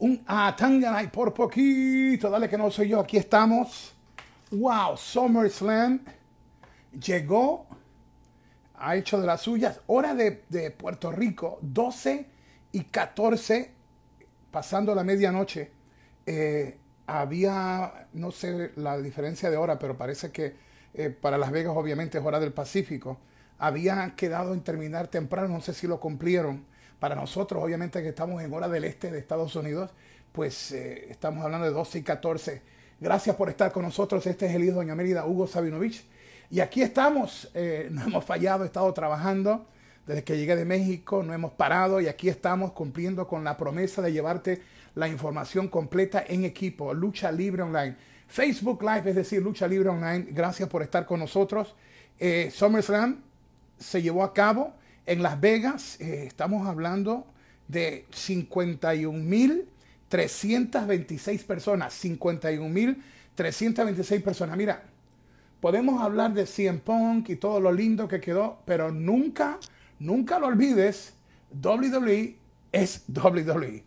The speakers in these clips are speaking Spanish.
Un Atanganay por poquito. Dale que no soy yo. Aquí estamos. Wow, SummerSlam llegó. Ha hecho de las suyas. Hora de, de Puerto Rico, 12 y 14, pasando la medianoche. Eh, había, no sé la diferencia de hora, pero parece que eh, para Las Vegas obviamente es hora del Pacífico. Había quedado en terminar temprano, no sé si lo cumplieron. Para nosotros, obviamente que estamos en hora del este de Estados Unidos, pues eh, estamos hablando de 12 y 14. Gracias por estar con nosotros. Este es el hijo de Doña Mérida, Hugo Sabinovich. Y aquí estamos, eh, no hemos fallado, he estado trabajando desde que llegué de México, no hemos parado y aquí estamos cumpliendo con la promesa de llevarte la información completa en equipo, Lucha Libre Online. Facebook Live, es decir, Lucha Libre Online, gracias por estar con nosotros. Eh, SummerSlam se llevó a cabo en Las Vegas, eh, estamos hablando de 51.326 personas, 51.326 personas. Mira, podemos hablar de CM Punk y todo lo lindo que quedó, pero nunca, nunca lo olvides, WWE es WWE.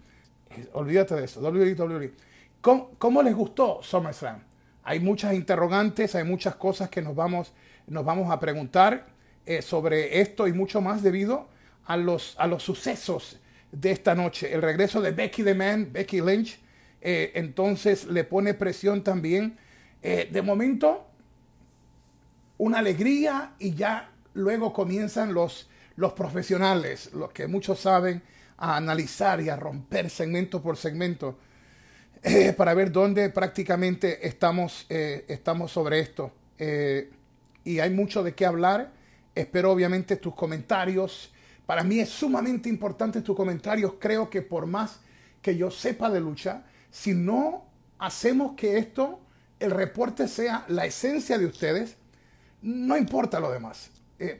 Olvídate de eso, WWE. ¿Cómo, ¿Cómo, les gustó SummerSlam? Hay muchas interrogantes, hay muchas cosas que nos vamos, nos vamos a preguntar eh, sobre esto y mucho más debido a los, a los sucesos de esta noche. El regreso de Becky the Man, Becky Lynch, eh, entonces le pone presión también. Eh, de momento, una alegría y ya luego comienzan los, los profesionales, los que muchos saben, a analizar y a romper segmento por segmento para ver dónde prácticamente estamos, estamos sobre esto. Y hay mucho de qué hablar. Espero obviamente tus comentarios. Para mí es sumamente importante tus comentarios. Creo que por más que yo sepa de lucha, si no hacemos que esto, el reporte sea la esencia de ustedes, no importa lo demás.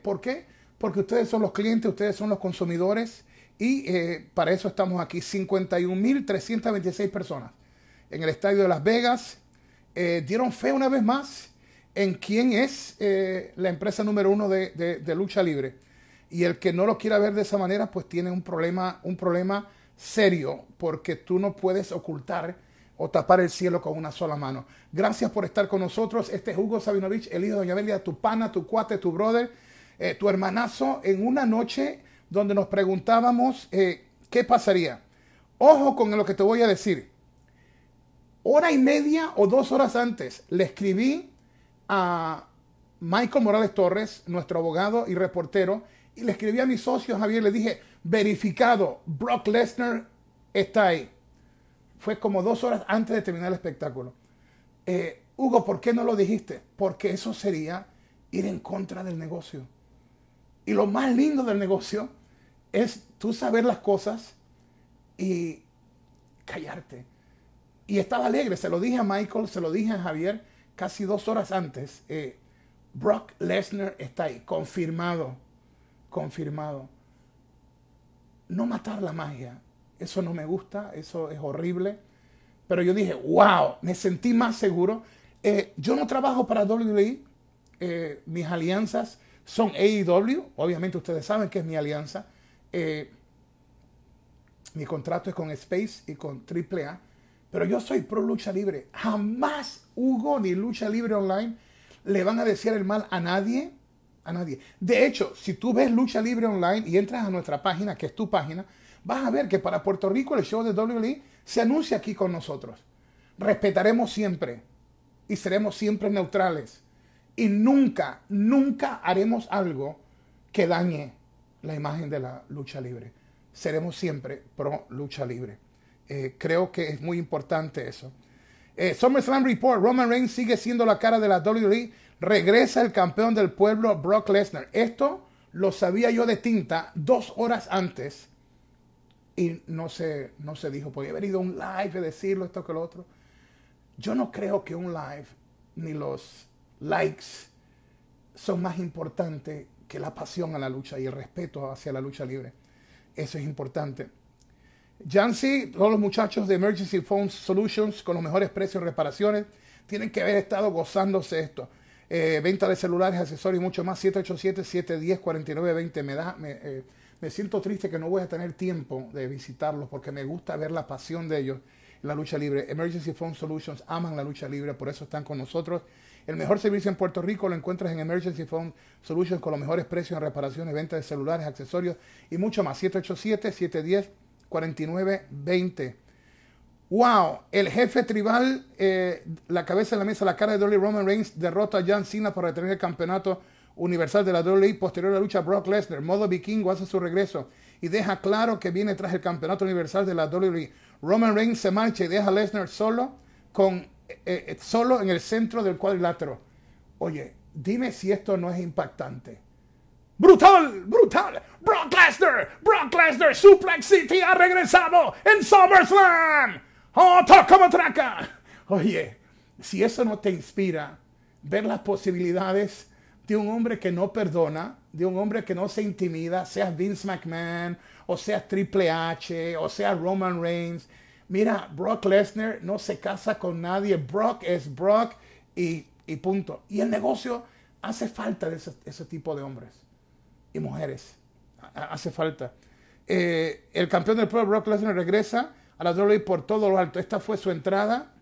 ¿Por qué? Porque ustedes son los clientes, ustedes son los consumidores y eh, para eso estamos aquí, 51.326 personas en el estadio de Las Vegas. Eh, dieron fe una vez más en quién es eh, la empresa número uno de, lucha libre. Y el que no lo quiera ver de esa manera, pues tiene un problema, un problema serio, porque tú no puedes ocultar o tapar el cielo con una sola mano. Gracias por estar con nosotros. Este es Hugo Sabinovich, el hijo de Doña Belia, tu pana, tu cuate, tu brother, tu hermanazo, en una noche donde nos preguntábamos eh, qué pasaría. Ojo con lo que te voy a decir. Hora y media o dos horas antes le escribí a Michael Morales Torres, nuestro abogado y reportero, y le escribí a mi socio Javier, le dije, verificado, Brock Lesnar está ahí. Fue como dos horas antes de terminar el espectáculo. Eh, Hugo, ¿por qué no lo dijiste? Porque eso sería ir en contra del negocio. Y lo más lindo del negocio es tú saber las cosas y callarte. Y estaba alegre, se lo dije a Michael, se lo dije a Javier casi dos horas antes. Eh, Brock Lesnar está ahí, confirmado, confirmado. No matar la magia, eso no me gusta, eso es horrible. Pero yo dije, wow, me sentí más seguro. Eh, yo no trabajo para WWE, eh, mis alianzas son AEW, obviamente ustedes saben que es mi alianza. Mi contrato es con Space y con AAA, pero yo soy pro lucha libre. Jamás Hugo ni lucha libre online le van a decir el mal a nadie, a nadie. De hecho, si tú ves lucha libre online y entras a nuestra página, que es tu página, vas a ver que para Puerto Rico el show de WWE se anuncia aquí con nosotros. Respetaremos siempre y seremos siempre neutrales y nunca, nunca haremos algo que dañe la imagen de la lucha libre. Seremos siempre pro lucha libre. Eh, creo que es muy importante eso. Eh, SummerSlam Report, Roman Reigns sigue siendo la cara de la WWE. Regresa el campeón del pueblo, Brock Lesnar. Esto lo sabía yo de tinta dos horas antes y no se, no se dijo. Podía haber ido a un live de decirlo, esto que lo otro. Yo no creo que un live ni los likes son más importantes que la pasión a la lucha y el respeto hacia la lucha libre. Eso es importante. Jancy, todos los muchachos de Emergency Phone Solutions con los mejores precios y reparaciones tienen que haber estado gozándose esto. eh, venta de celulares, accesorios y mucho más. 787-710-4920. Me, da, me, eh, me siento triste que no voy a tener tiempo de visitarlos porque me gusta ver la pasión de ellos en la lucha libre. Emergency Phone Solutions aman la lucha libre, por eso están con nosotros. El mejor servicio en Puerto Rico lo encuentras en Emergency Phone Solutions con los mejores precios en reparaciones, venta de celulares, accesorios y mucho más. 787-710-4920. Wow, el jefe tribal, eh, la cabeza en la mesa, la cara de Dolly Roman Reigns derrota a John Cena para retener el campeonato universal de la WWE. Posterior a la lucha, Brock Lesnar, modo vikingo, hace su regreso y deja claro que viene tras el campeonato universal de la WWE. Roman Reigns se marcha y deja a Lesnar solo, con, eh, eh, solo en el centro del cuadrilátero. Oye, dime si esto no es impactante. Brutal, brutal. Brock Lesnar, Brock Lesnar, Suplex City ha regresado en SummerSlam. ¡Oh, toca matraca! Oye, si eso no te inspira, ver las posibilidades de un hombre que no perdona, de un hombre que no se intimida, sea Vince McMahon, o sea Triple H, o sea Roman Reigns. Mira, Brock Lesnar no se casa con nadie. Brock es Brock y, punto. Y el negocio hace falta de ese, tipo de hombres y mujeres. Hace falta. Eh, el campeón del pueblo, Brock Lesnar, regresa a la WWE por todo lo alto. Esta fue su entrada.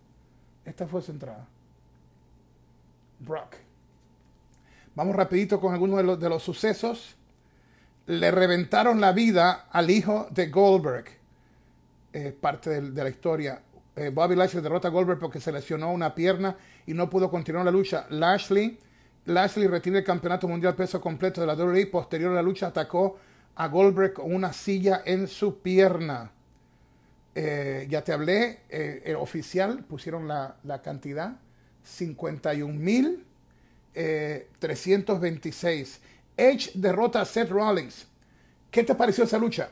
Esta fue su entrada. Brock. Vamos rapidito con algunos de los, sucesos. Le reventaron la vida al hijo de Goldberg. parte de, la historia. Eh, Bobby Lashley derrota a Goldberg porque se lesionó una pierna y no pudo continuar la lucha. Lashley, Lashley retira el campeonato mundial peso completo de la WWE. Posterior a la lucha atacó a Goldberg con una silla en su pierna. Eh, ya te hablé, eh, el oficial pusieron la, cantidad, 51.326. Eh, Edge derrota a Seth Rollins. ¿Qué te pareció esa lucha?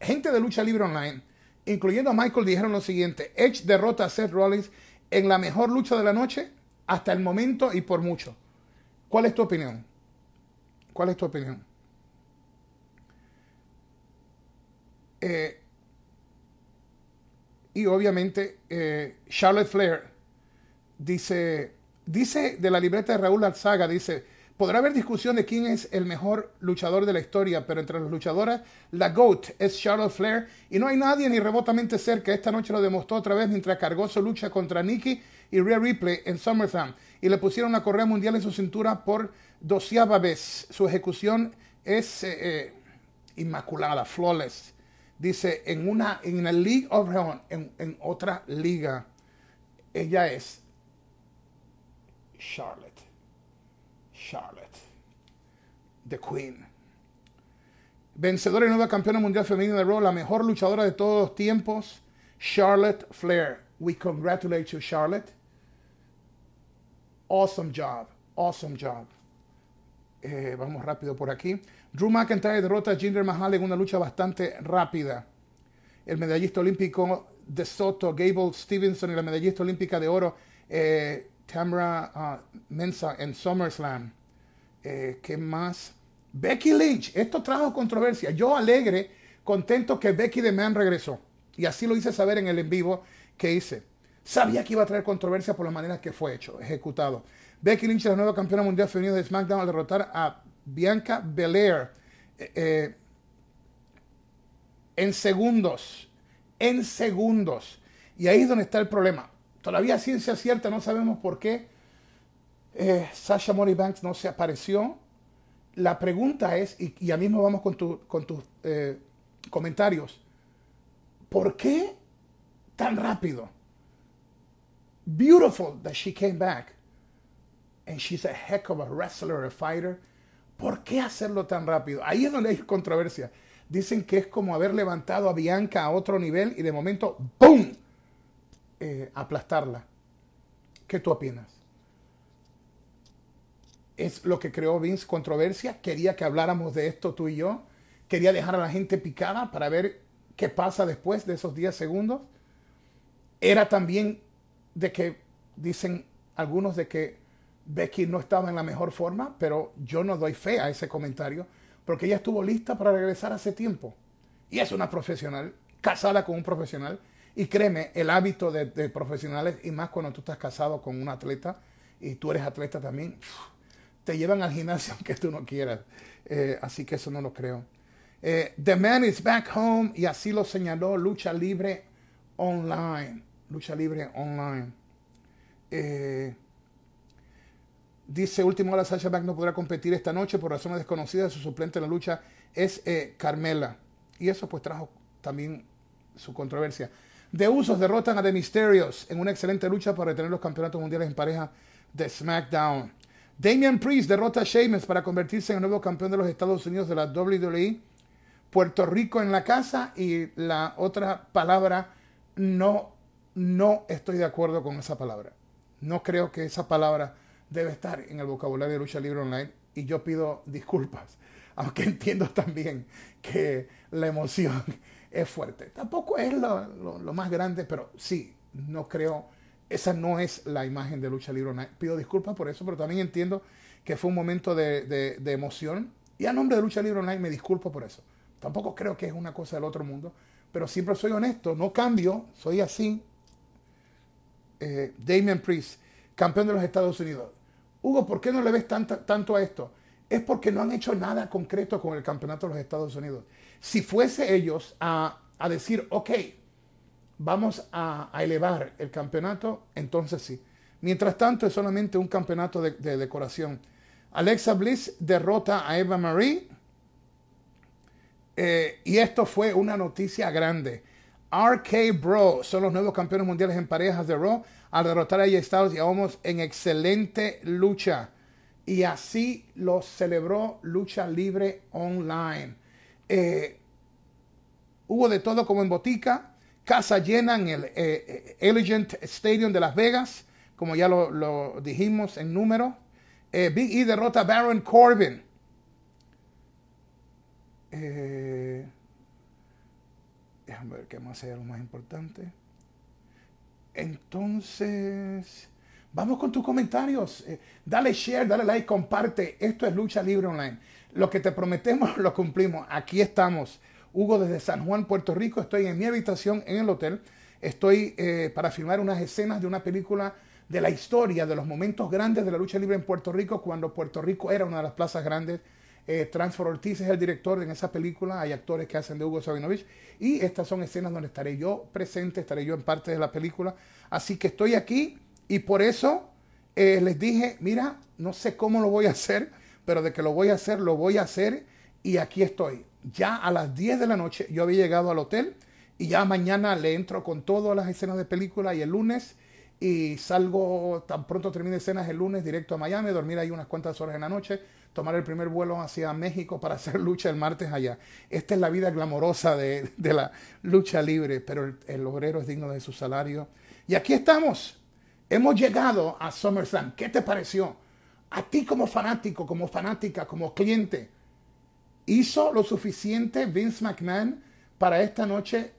Gente de lucha libre online, incluyendo a Michael, dijeron lo siguiente. Edge derrota a Seth Rollins en la mejor lucha de la noche hasta el momento y por mucho. ¿Cuál es tu opinión? ¿Cuál es tu opinión? Eh, y obviamente eh, Charlotte Flair dice, dice de la libreta de Raúl Alzaga, dice, podrá haber discusión de quién es el mejor luchador de la historia, pero entre las luchadoras, la GOAT es Charlotte Flair y no hay nadie ni remotamente cerca. Esta noche lo demostró otra vez mientras cargó su lucha contra Nikki y Rhea Ripley en SummerSlam y le pusieron una correa mundial en su cintura por doceava vez. Su ejecución es eh, eh, inmaculada, flawless dice, en una, en la League of en, en otra liga, ella es Charlotte. Charlotte. The Queen. Vencedora y nueva campeona mundial femenina de Raw, la mejor luchadora de todos los tiempos, Charlotte Flair. We congratulate you, Charlotte. Awesome job. Awesome job. Eh, vamos rápido por aquí. Drew McIntyre derrota a Jinder Mahal en una lucha bastante rápida. El medallista olímpico de Soto, Gable Stevenson y la medallista olímpica de oro, eh, Tamara ah, Mensa en SummerSlam. Eh, ¿Qué más? Becky Lynch. Esto trajo controversia. Yo alegre, contento que Becky de Man regresó. Y así lo hice saber en el en vivo que hice. Sabía que iba a traer controversia por la manera que fue hecho, ejecutado. Becky Lynch, la nueva campeona mundial femenina de SmackDown, al derrotar a Bianca Belair eh, eh, en segundos. En segundos. Y ahí es donde está el problema. Todavía ciencia cierta no sabemos por qué eh, Sasha Mori Banks no se apareció. La pregunta es, y ya mismo vamos con tus comentarios, ¿por qué tan rápido? Beautiful that she came back. And she's a heck of a wrestler, a fighter. ¿Por qué hacerlo tan rápido? Ahí es donde hay controversia. Dicen que es como haber levantado a Bianca a otro nivel y de momento, ¡boom! Eh, aplastarla. ¿Qué tú opinas? ¿Es lo que creó Vince controversia? ¿Quería que habláramos de esto tú y yo? ¿Quería dejar a la gente picada para ver qué pasa después de esos 10 segundos? ¿Era también de que, dicen algunos, de que Becky no estaba en la mejor forma, pero yo no doy fe a ese comentario porque ella estuvo lista para regresar hace tiempo. Y es una profesional, casada con un profesional. Y créeme, el hábito de, profesionales, y más cuando tú estás casado con un atleta y tú eres atleta también, te llevan al gimnasio aunque tú no quieras. Eh, así que eso no lo creo. Eh, The Man is Back Home y así lo señaló Lucha Libre Online. Lucha Libre Online. Eh, dice último hora Sasha Banks no podrá competir esta noche por razones desconocidas. Su suplente en la lucha es Carmela. Y eso pues trajo también su controversia. De Usos derrotan a The Mysterios en una excelente lucha para retener los campeonatos mundiales en pareja de SmackDown. Damian Priest derrota a Sheamus para convertirse en el nuevo campeón de los Estados Unidos de la WWE. Puerto Rico en la casa y la otra palabra no no estoy de acuerdo con esa palabra. No creo que esa palabra debe estar en el vocabulario de lucha libre online y yo pido disculpas, aunque entiendo también que la emoción es fuerte. Tampoco es lo, más grande, pero sí, no creo, esa no es la imagen de lucha libre online. Pido disculpas por eso, pero también entiendo que fue un momento de, de emoción y a nombre de lucha libre online me disculpo por eso. Tampoco creo que es una cosa del otro mundo, pero siempre soy honesto, no cambio, soy así. Eh, Damian Priest, campeón de los Estados Unidos. Hugo, ¿por qué no le ves tanto a esto? Es porque no han hecho nada concreto con el campeonato de los Estados Unidos. Si fuese ellos a, decir, ok, vamos a, elevar el campeonato, entonces sí. Mientras tanto, es solamente un campeonato de, de decoración. Alexa Bliss derrota a Eva Marie eh, y esto fue una noticia grande. RK Bro son los nuevos campeones mundiales en parejas de Raw al derrotar a AJ Styles y a en excelente lucha. Y así lo celebró Lucha Libre Online. Eh, hubo de todo como en botica. Casa llena en el eh, Elegant Stadium de Las Vegas, como ya lo, dijimos en número. Big E derrota a Baron Corbin. Eh, déjame ver qué más es lo más importante. Entonces, vamos con tus comentarios. Eh, dale share, dale like, comparte. Esto es Lucha Libre Online. Lo que te prometemos lo cumplimos. Aquí estamos. Hugo desde San Juan, Puerto Rico. Estoy en mi habitación en el hotel. Estoy eh, para filmar unas escenas de una película de la historia, de los momentos grandes de la lucha libre en Puerto Rico, cuando Puerto Rico era una de las plazas grandes eh, Transfer Ortiz es el director en esa película. Hay actores que hacen de Hugo Sabinovich. Y estas son escenas donde estaré yo presente, estaré yo en parte de la película. Así que estoy aquí y por eso eh, les dije, mira, no sé cómo lo voy a hacer, pero de que lo voy a hacer, lo voy a hacer. Y aquí estoy. Ya a las 10 de la noche yo había llegado al hotel y ya mañana le entro con todas las escenas de película y el lunes y salgo, tan pronto termine escenas el lunes directo a Miami, dormir ahí unas cuantas horas en la noche tomar el primer vuelo hacia México para hacer lucha el martes allá. Esta es la vida glamorosa de, la lucha libre, pero el, obrero es digno de su salario. Y aquí estamos. Hemos llegado a SummerSlam. ¿Qué te pareció? A ti como fanático, como fanática, como cliente, ¿hizo lo suficiente Vince McMahon para esta noche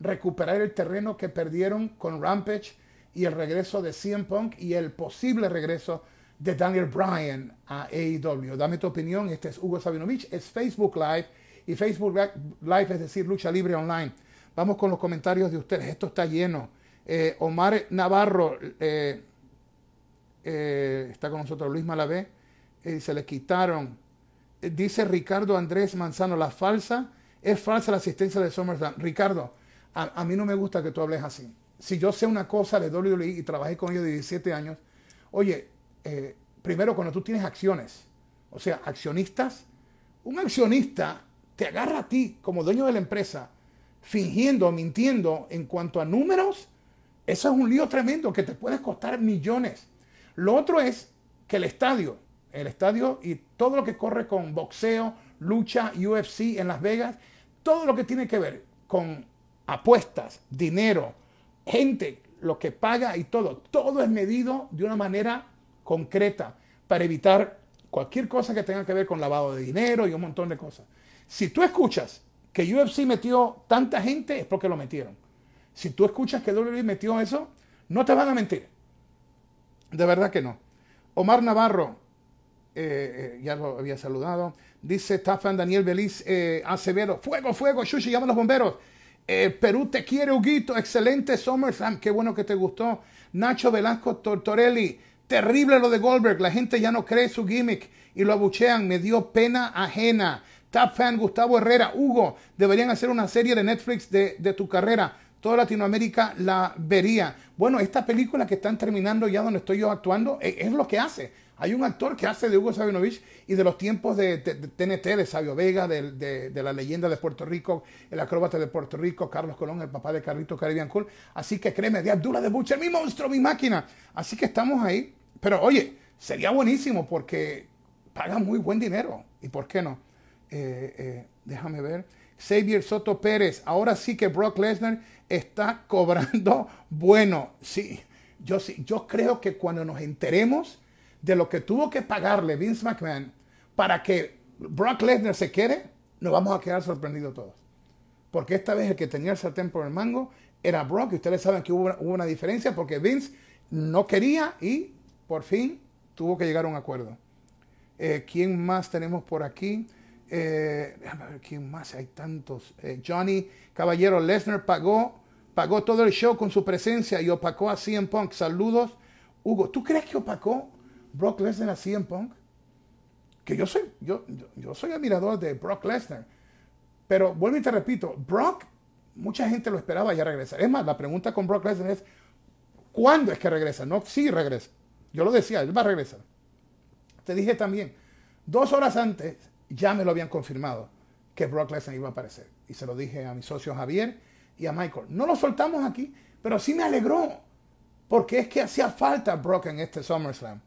recuperar el terreno que perdieron con Rampage y el regreso de CM Punk y el posible regreso de Daniel Bryan a AEW. Dame tu opinión. Este es Hugo Sabinovich. Es Facebook Live. Y Facebook Live es decir, lucha libre online. Vamos con los comentarios de ustedes. Esto está lleno. Eh, Omar Navarro eh, eh, está con nosotros. Luis Malavé. se le quitaron. dice Ricardo Andrés Manzano. La falsa. Es falsa la asistencia de SummerSlam. Ricardo, a, mí no me gusta que tú hables así. Si yo sé una cosa de WWE y trabajé con ellos de 17 años, oye, eh, primero cuando tú tienes acciones, o sea, accionistas, un accionista te agarra a ti como dueño de la empresa fingiendo, mintiendo en cuanto a números, eso es un lío tremendo que te puede costar millones. Lo otro es que el estadio, el estadio y todo lo que corre con boxeo, lucha, UFC en Las Vegas, todo lo que tiene que ver con apuestas, dinero, gente, lo que paga y todo, todo es medido de una manera concreta para evitar cualquier cosa que tenga que ver con lavado de dinero y un montón de cosas. Si tú escuchas que UFC metió tanta gente, es porque lo metieron. Si tú escuchas que WWE metió eso, no te van a mentir. De verdad que no. Omar Navarro, eh, eh, ya lo había saludado. Dice Tafan Daniel Beliz eh, Acevedo, fuego, fuego, Shushi, llama a los bomberos. Perú te quiere, Huguito, excelente SummerSlam, qué bueno que te gustó. Nacho Velasco Tortorelli, Terrible lo de Goldberg. La gente ya no cree su gimmick y lo abuchean. Me dio pena ajena. Top fan Gustavo Herrera. Hugo, deberían hacer una serie de Netflix de, tu carrera. Toda Latinoamérica la vería. Bueno, esta película que están terminando ya donde estoy yo actuando es, es lo que hace. Hay un actor que hace de Hugo Sabinovich y de los tiempos de, TNT, de Sabio Vega, de, la leyenda de Puerto Rico, el acróbata de Puerto Rico, Carlos Colón, el papá de Carlito Caribbean Cool. Así que créeme, de Abdullah de Butcher, mi monstruo, mi máquina. Así que estamos ahí. Pero oye, sería buenísimo porque paga muy buen dinero. ¿Y por qué no? Eh, eh, déjame ver. Xavier Soto Pérez, ahora sí que Brock Lesnar está cobrando bueno. Sí, yo sí, yo creo que cuando nos enteremos de lo que tuvo que pagarle Vince McMahon para que Brock Lesnar se quede, nos vamos a quedar sorprendidos todos. Porque esta vez el que tenía el sartén por el mango era Brock y ustedes saben que hubo, una diferencia porque Vince no quería y por fin tuvo que llegar a un acuerdo. Eh, ¿Quién más tenemos por aquí? Eh, quién más, hay tantos. Eh, Johnny Caballero Lesnar pagó, pagó todo el show con su presencia y opacó a CM Punk. Saludos, Hugo. ¿Tú crees que opacó Brock Lesnar a CM Punk. Que yo soy, yo, yo, soy admirador de Brock Lesnar. Pero vuelvo y te repito, Brock, mucha gente lo esperaba ya regresar. Es más, la pregunta con Brock Lesnar es, ¿cuándo es que regresa? No, sí regresa. Yo lo decía, él va a regresar. Te dije también, dos horas antes ya me lo habían confirmado que Brock Lesnar iba a aparecer. Y se lo dije a mi socio Javier y a Michael. No lo soltamos aquí, pero sí me alegró. Porque es que hacía falta Brock en este SummerSlam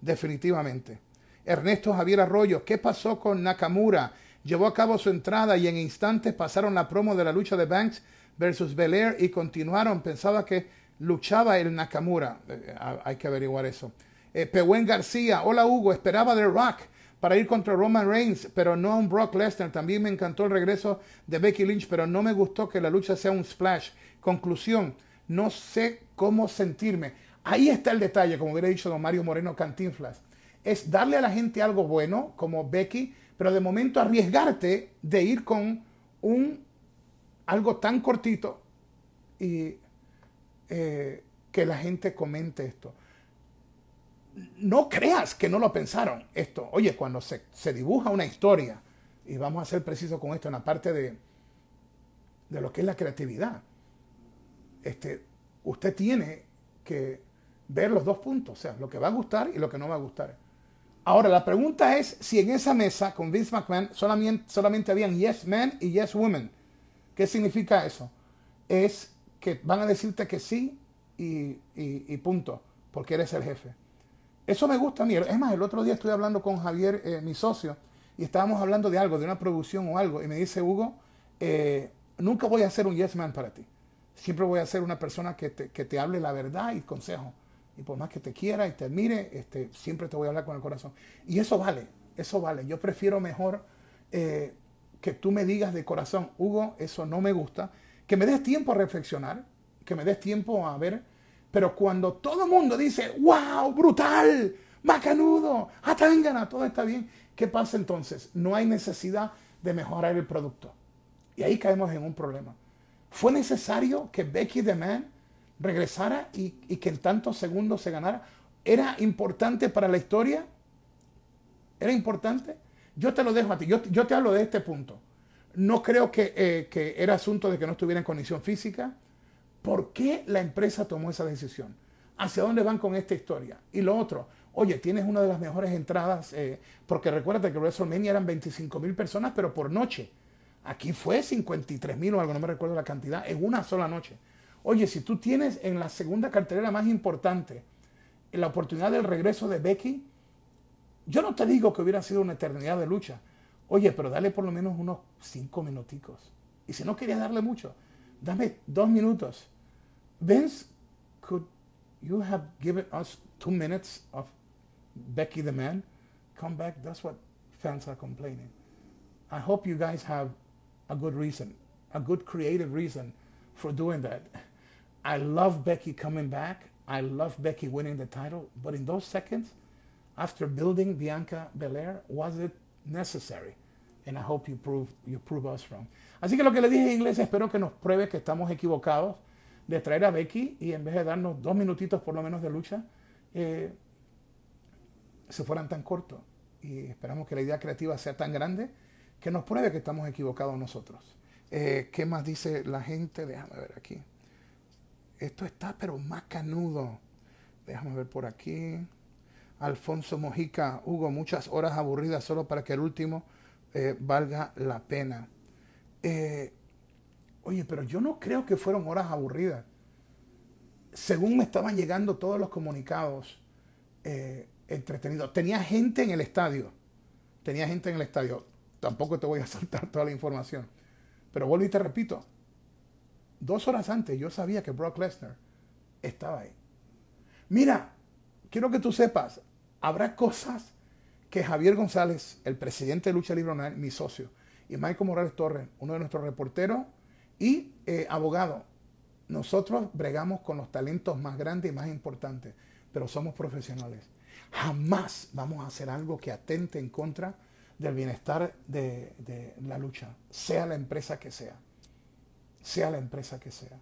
definitivamente. Ernesto Javier Arroyo, ¿qué pasó con Nakamura? Llevó a cabo su entrada y en instantes pasaron la promo de la lucha de Banks versus Belair y continuaron. Pensaba que luchaba el Nakamura. Eh, hay que averiguar eso. Eh, García, hola Hugo, esperaba The Rock para ir contra Roman Reigns, pero no un Brock Lesnar. También me encantó el regreso de Becky Lynch, pero no me gustó que la lucha sea un splash. Conclusión, no sé cómo sentirme. Ahí está el detalle, como hubiera dicho don Mario Moreno Cantinflas. Es darle a la gente algo bueno, como Becky, pero de momento arriesgarte de ir con un algo tan cortito y eh, que la gente comente esto. No creas que no lo pensaron esto. Oye, cuando se, se dibuja una historia, y vamos a ser precisos con esto en la parte de, de lo que es la creatividad, este, usted tiene que ver los dos puntos, o sea, lo que va a gustar y lo que no va a gustar. Ahora, la pregunta es si en esa mesa con Vince McMahon solamente, solamente habían yes men y yes women. ¿Qué significa eso? Es que van a decirte que sí y, punto, porque eres el jefe. Eso me gusta a mí. Es más, el otro día estoy hablando con Javier, eh, mi socio, y estábamos hablando de algo, de una producción o algo, y me dice, Hugo, eh, nunca voy a ser un yes man para ti. Siempre voy a ser una persona que te, que te hable la verdad y consejo y por más que te quiera y te admire, este, siempre te voy a hablar con el corazón. Y eso vale, eso vale. Yo prefiero mejor eh, que tú me digas de corazón, Hugo, eso no me gusta, que me des tiempo a reflexionar, que me des tiempo a ver, pero cuando todo el mundo dice, wow, brutal, macanudo, atángana, todo está bien, ¿qué pasa entonces? No hay necesidad de mejorar el producto. Y ahí caemos en un problema. ¿Fue necesario que Becky the Man regresara y, que en tantos segundos se ganara. ¿Era importante para la historia? ¿Era importante? Yo te lo dejo a ti, yo, te hablo de este punto. No creo que, eh, que, era asunto de que no estuviera en condición física. ¿Por qué la empresa tomó esa decisión? ¿Hacia dónde van con esta historia? Y lo otro, oye, tienes una de las mejores entradas, eh, porque recuérdate que WrestleMania eran 25 mil personas, pero por noche. Aquí fue 53 mil o algo, no me recuerdo la cantidad, en una sola noche. Oye, si tú tienes en la segunda cartelera más importante la oportunidad del regreso de Becky, yo no te digo que hubiera sido una eternidad de lucha. Oye, pero dale por lo menos unos cinco minuticos. Y si no querías darle mucho, dame dos minutos. Vince, could you have given us two minutes of Becky the man? Come back. That's what fans are complaining. I hope you guys have a good reason, a good creative reason for doing that. I love Becky coming back. I love Becky winning the title. But in those seconds, after building Bianca Belair, was it necessary? And I hope you prove, you prove us wrong. Así que lo que le dije en inglés, espero que nos pruebe que estamos equivocados de traer a Becky y en vez de darnos dos minutitos por lo menos de lucha, eh, se fueran tan cortos. Y esperamos que la idea creativa sea tan grande que nos pruebe que estamos equivocados nosotros. Eh, ¿Qué más dice la gente? Déjame ver aquí. Esto está pero más canudo. Déjame ver por aquí. Alfonso Mojica, Hugo, muchas horas aburridas solo para que el último eh, valga la pena. Eh, oye, pero yo no creo que fueron horas aburridas. Según me estaban llegando todos los comunicados entretenidos. Tenía gente en el estadio. Tenía gente en el estadio. Tampoco te voy a saltar toda la información. Pero vuelvo y te repito, dos horas antes yo sabía que Brock Lesnar estaba ahí. Mira, quiero que tú sepas, habrá cosas que Javier González, el presidente de Lucha Libre mi socio, y Michael Morales Torres, uno de nuestros reporteros y eh, abogado, nosotros bregamos con los talentos más grandes y más importantes, pero somos profesionales. Jamás vamos a hacer algo que atente en contra del bienestar de, la lucha, sea la empresa que sea, sea la empresa que sea.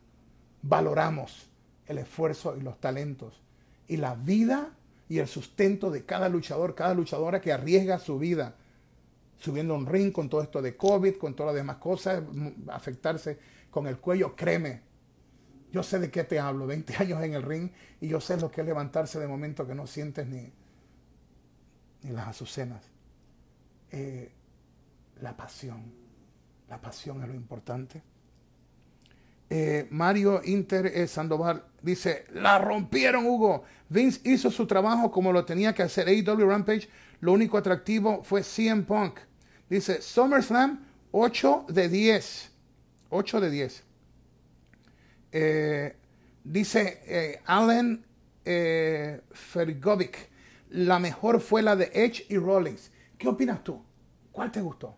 Valoramos el esfuerzo y los talentos y la vida y el sustento de cada luchador, cada luchadora que arriesga su vida subiendo un ring con todo esto de COVID, con todas las demás cosas, afectarse con el cuello, créeme, yo sé de qué te hablo, 20 años en el ring y yo sé lo que es levantarse de momento que no sientes ni, ni las azucenas. Eh, la pasión. La pasión es lo importante. Eh, Mario Inter eh, Sandoval dice, la rompieron Hugo. Vince hizo su trabajo como lo tenía que hacer. AEW Rampage, lo único atractivo fue CM Punk. Dice, SummerSlam, 8 de 10. 8 de 10. dice Allen Fergovic, la mejor fue la de Edge y Rollins. ¿Qué opinas tú? ¿Cuál te gustó?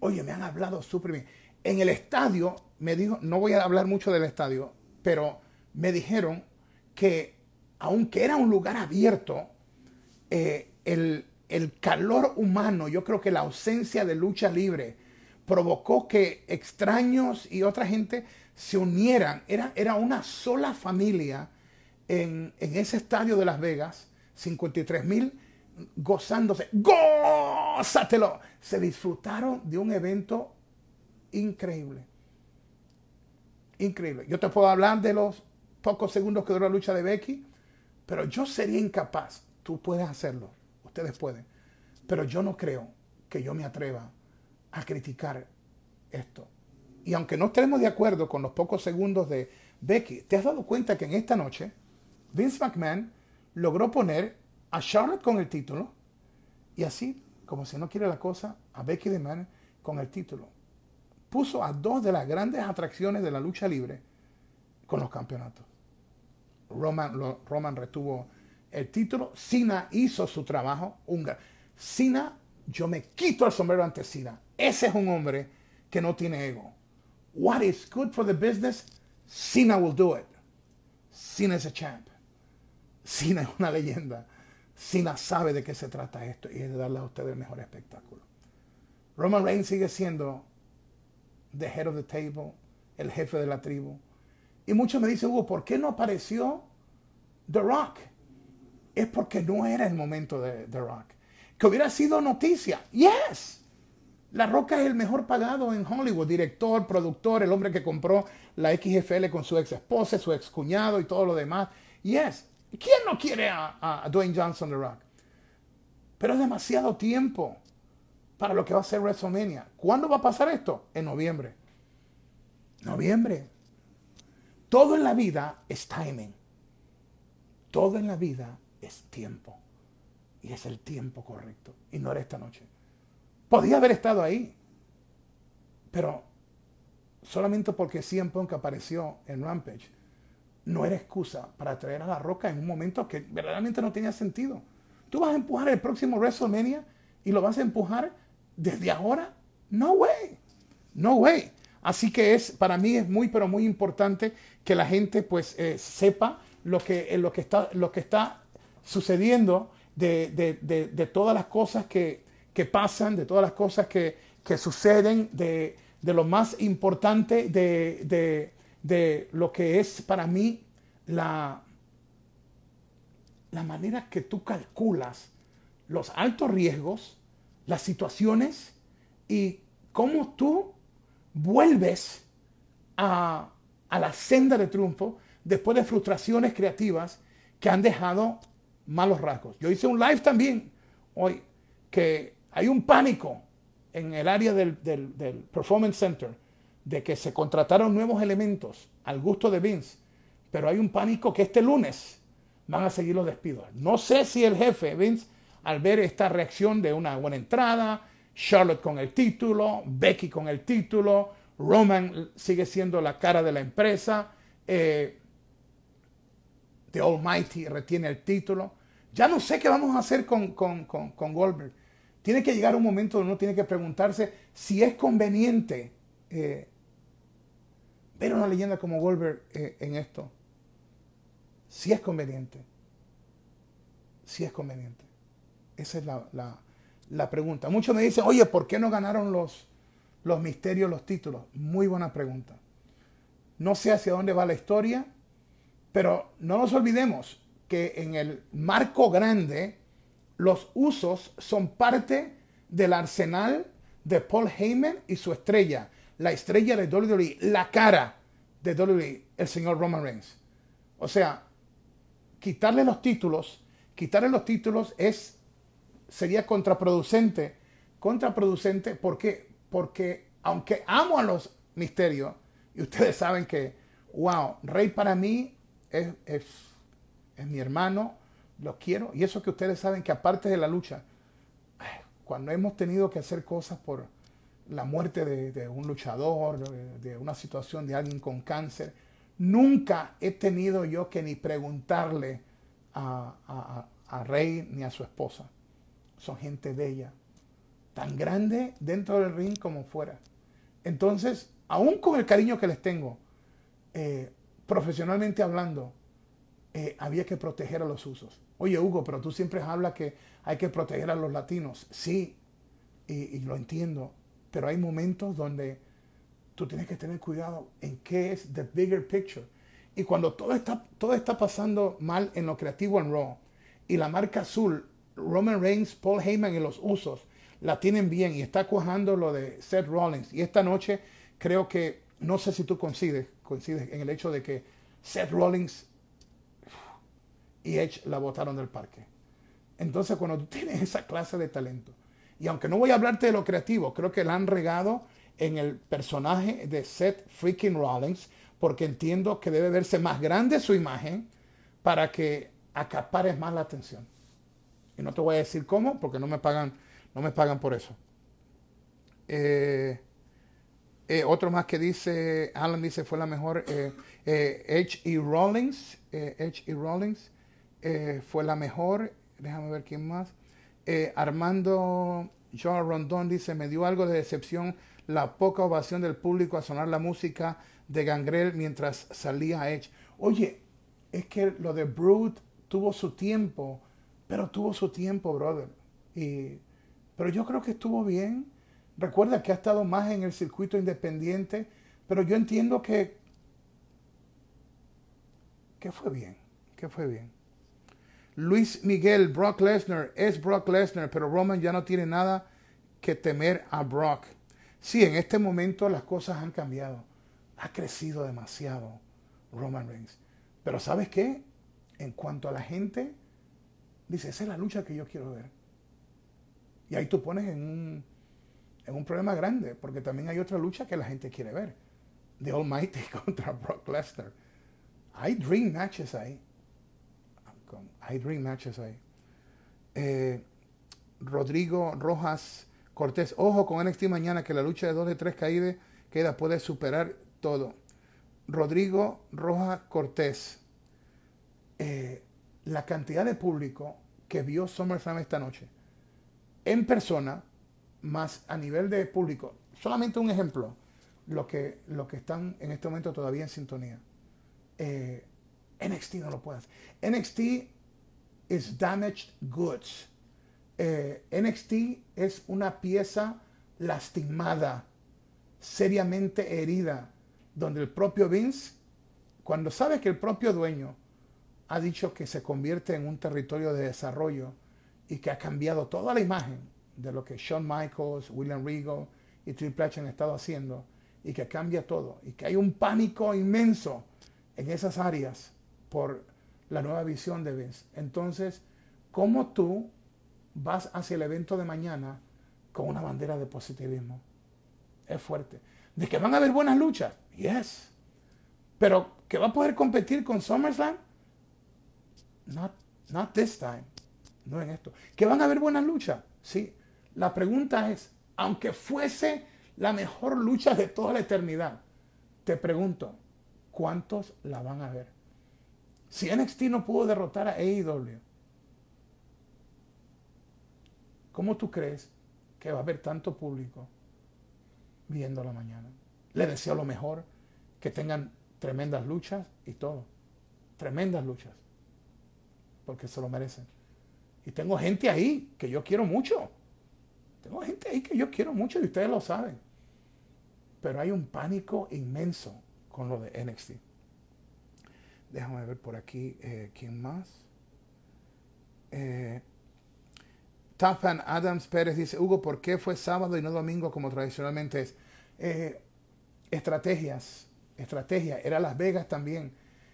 Oye, me han hablado súper bien. En el estadio, me dijo, no voy a hablar mucho del estadio, pero me dijeron que aunque era un lugar abierto, eh, el, calor humano, yo creo que la ausencia de lucha libre provocó que extraños y otra gente se unieran. Era, era una sola familia en, en ese estadio de Las Vegas, 53 mil gozándose. ¡Gózatelo! Se disfrutaron de un evento increíble. Increíble. Yo te puedo hablar de los pocos segundos que duró la lucha de Becky, pero yo sería incapaz. Tú puedes hacerlo. Ustedes pueden. Pero yo no creo que yo me atreva a criticar esto. Y aunque no estemos de acuerdo con los pocos segundos de Becky, ¿te has dado cuenta que en esta noche Vince McMahon logró poner a Charlotte con el título y así, como si no quiere la cosa, a Becky DeMann con el título. Puso a dos de las grandes atracciones de la lucha libre con los campeonatos. Roman, Roman retuvo el título, Cena hizo su trabajo. Cena, yo me quito el sombrero ante Cena. Ese es un hombre que no tiene ego. What is good for the business? Cena will do it. Cena es a champ. Cena es una leyenda. Sina sabe de qué se trata esto y es de darle a ustedes el mejor espectáculo. Roman Reigns sigue siendo the head of the table, el jefe de la tribu. Y muchos me dicen, Hugo, ¿por qué no apareció The Rock? Es porque no era el momento de The Rock. Que hubiera sido noticia. Yes. La Roca es el mejor pagado en Hollywood, director, productor, el hombre que compró la XFL con su ex esposa, su ex cuñado y todo lo demás. Yes, ¿Quién no quiere a, Dwayne Johnson The Rock? Pero es demasiado tiempo para lo que va a ser WrestleMania. ¿Cuándo va a pasar esto? En noviembre. Noviembre. Todo en la vida es timing. Todo en la vida es tiempo. Y es el tiempo correcto. Y no era esta noche. Podía haber estado ahí. Pero solamente porque CM Punk apareció en Rampage no era excusa para traer a la roca en un momento que verdaderamente no tenía sentido. Tú vas a empujar el próximo WrestleMania y lo vas a empujar desde ahora. No way. No way. Así que es, para mí es muy, pero muy importante que la gente pues eh, sepa lo que, eh, lo, que está, lo que está sucediendo de, todas las cosas que, pasan, de todas las cosas que, que suceden, de, lo más importante de, de lo que es para mí la, la manera que tú calculas los altos riesgos, las situaciones y cómo tú vuelves a, a la senda de triunfo después de frustraciones creativas que han dejado malos rasgos. Yo hice un live también hoy que hay un pánico en el área del, Performance Center de que se contrataron nuevos elementos al gusto de Vince, pero hay un pánico que este lunes van a seguir los despidos. No sé si el jefe Vince, al ver esta reacción de una buena entrada, Charlotte con el título, Becky con el título, Roman sigue siendo la cara de la empresa, eh, The Almighty retiene el título. Ya no sé qué vamos a hacer con, con, con Goldberg. Tiene que llegar un momento donde uno tiene que preguntarse si es conveniente eh, ver una leyenda como Goldberg eh, en esto. Si es conveniente. Si es conveniente. Esa es la, pregunta. Muchos me dicen, oye, ¿por qué no ganaron los, los misterios, los títulos? Muy buena pregunta. No sé hacia dónde va la historia, pero no nos olvidemos que en el marco grande los usos son parte del arsenal de Paul Heyman y su estrella, la estrella de WWE, la cara de WWE, el señor Roman Reigns. O sea, quitarle los títulos, quitarle los títulos es sería contraproducente, contraproducente porque porque aunque amo a los misterios y ustedes saben que wow, Rey para mí es, es, mi hermano, los quiero. Y eso que ustedes saben que aparte de la lucha, cuando hemos tenido que hacer cosas por la muerte de, un luchador, de, una situación de alguien con cáncer, nunca he tenido yo que ni preguntarle a, a Rey ni a su esposa. Son gente bella, tan grande dentro del ring como fuera. Entonces, aún con el cariño que les tengo, eh, profesionalmente hablando, eh, había que proteger a los usos. Oye, Hugo, pero tú siempre hablas que hay que proteger a los latinos. Sí, y, lo entiendo, pero hay momentos donde tú tienes que tener cuidado en qué es the bigger picture. Y cuando todo está, todo está pasando mal en lo creativo en Raw y la marca azul, Roman Reigns, Paul Heyman y los usos la tienen bien y está cuajando lo de Seth Rollins. Y esta noche creo que, no sé si tú coincides, coincides en el hecho de que Seth Rollins y Edge la botaron del parque. Entonces, cuando tú tienes esa clase de talento, y aunque no voy a hablarte de lo creativo, creo que la han regado en el personaje de Seth freaking Rollins, porque entiendo que debe verse más grande su imagen para que acapares más la atención. No te voy a decir cómo, porque no me pagan, no me pagan por eso. Eh, eh, otro más que dice, Alan dice, fue la mejor, eh, Edge y Rollins, Edge y Rollins, eh, fue la mejor. Déjame ver quién más. Eh, Armando John Rondón dice, me dio algo de decepción la poca ovación del público a sonar la música de Gangrel mientras salía Edge. Oye, es que lo de Brood tuvo su tiempo, pero tuvo su tiempo, brother. Y, pero yo creo que estuvo bien. Recuerda que ha estado más en el circuito independiente, pero yo entiendo que, que fue bien, que fue bien. Luis Miguel, Brock Lesnar, es Brock Lesnar, pero Roman ya no tiene nada que temer a Brock. Sí, en este momento las cosas han cambiado. Ha crecido demasiado Roman Reigns. Pero ¿sabes qué? En cuanto a la gente, dice, esa es la lucha que yo quiero ver. Y ahí tú pones en un, en un problema grande, porque también hay otra lucha que la gente quiere ver. The Almighty contra Brock Lesnar. Hay dream matches ahí hay dream matches ahí. Eh, Rodrigo Rojas Cortés, ojo con NXT mañana que la lucha de 2 de 3 caídas queda, puede superar todo. Rodrigo Rojas Cortés, eh, la cantidad de público que vio SummerSlam esta noche en persona, más a nivel de público, solamente un ejemplo, lo que, que están en este momento todavía en sintonía. Eh, NXT no lo puedes. NXT es damaged goods. Eh, NXT es una pieza lastimada, seriamente herida, donde el propio Vince, cuando sabe que el propio dueño ha dicho que se convierte en un territorio de desarrollo y que ha cambiado toda la imagen de lo que Shawn Michaels, William Regal y Triple H han estado haciendo y que cambia todo y que hay un pánico inmenso en esas áreas por la nueva visión de Vince. Entonces, ¿cómo tú vas hacia el evento de mañana con una bandera de positivismo? Es fuerte. De que van a haber buenas luchas, yes. Pero que va a poder competir con SummerSlam, not, this time. No en esto. Que van a haber buenas luchas, sí. La pregunta es, aunque fuese la mejor lucha de toda la eternidad, te pregunto, ¿cuántos la van a ver? Si NXT no pudo derrotar a AEW, ¿cómo tú crees que va a haber tanto público viendo la mañana? Le deseo lo mejor, que tengan tremendas luchas y todo. Tremendas luchas. Porque se lo merecen. Y tengo gente ahí que yo quiero mucho. Tengo gente ahí que yo quiero mucho y ustedes lo saben. Pero hay un pánico inmenso con lo de NXT. Déjame ver por aquí eh, quién más. Eh, Adams Pérez dice, Hugo, ¿por qué fue sábado y no domingo como tradicionalmente es? Eh, estrategias, estrategia. Era Las Vegas también.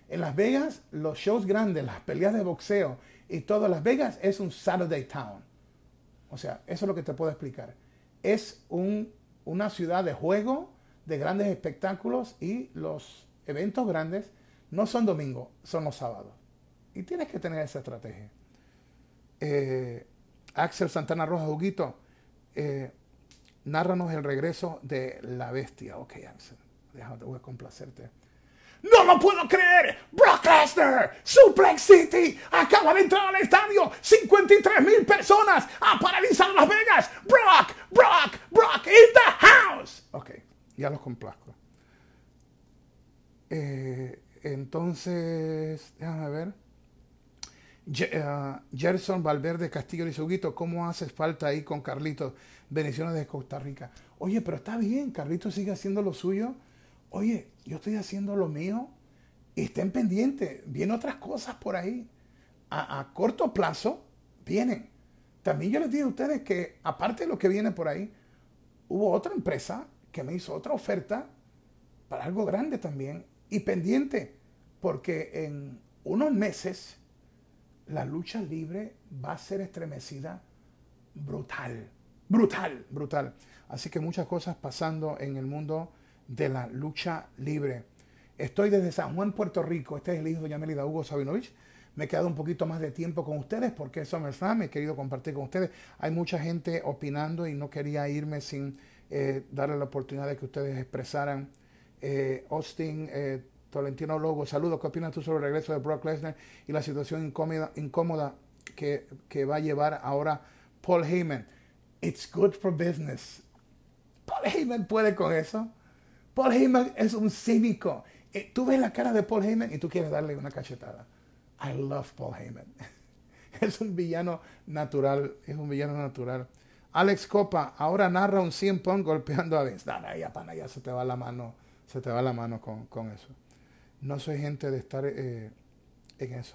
En Las Vegas, los shows grandes, las peleas de boxeo y todo Las Vegas es un Saturday Town. O sea, eso es lo que te puedo explicar. Es un, una ciudad de juego, de grandes espectáculos y los eventos grandes no son domingos, son los sábados. Y tienes que tener esa estrategia. Eh, Axel Santana Roja Juguito, eh, nárranos el regreso de la bestia. Ok, Axel, déjame, voy a complacerte. ¡No lo puedo creer! ¡Brock Lesnar! ¡Suplex City! ¡Acaba de entrar al estadio! ¡53 mil personas! ¡Ha paralizado Las Vegas! ¡Brock! ¡Brock! ¡Brock! ¡In the house! Ok, ya los complazco. Eh, entonces, déjame ver. Uh, Gerson Valverde Castillo dice, Huguito, ¿cómo haces falta ahí con Carlitos? Bendiciones de Costa Rica. Oye, pero está bien, Carlitos sigue haciendo lo suyo. Oye, yo estoy haciendo lo mío. Y estén pendientes, vienen otras cosas por ahí. A, corto plazo, vienen. También yo les dije a ustedes que, aparte de lo que viene por ahí, hubo otra empresa que me hizo otra oferta para algo grande también. Y pendiente, porque en unos meses la lucha libre va a ser estremecida brutal, brutal, brutal. Así que muchas cosas pasando en el mundo de la lucha libre. Estoy desde San Juan, Puerto Rico. Este es el hijo de Yamelida Hugo Sabinovich. Me he quedado un poquito más de tiempo con ustedes porque es SummerSlam. He querido compartir con ustedes. Hay mucha gente opinando y no quería irme sin eh, darle la oportunidad de que ustedes expresaran. Eh, Austin, eh, Tolentino Logo, saludos. ¿Qué opinas tú sobre el regreso de Brock Lesnar y la situación incómoda, incómoda que, que va a llevar ahora Paul Heyman? It's good for business. Paul Heyman puede con eso. Paul Heyman es un cínico. Eh, tú ves la cara de Paul Heyman y tú quieres darle una cachetada. I love Paul Heyman. es un villano natural, es un villano natural. Alex Copa ahora narra un 100 Punk golpeando a Vince. No, ya, pana, ya se te va la mano, se te va la mano con, con eso. No soy gente de estar eh, en eso.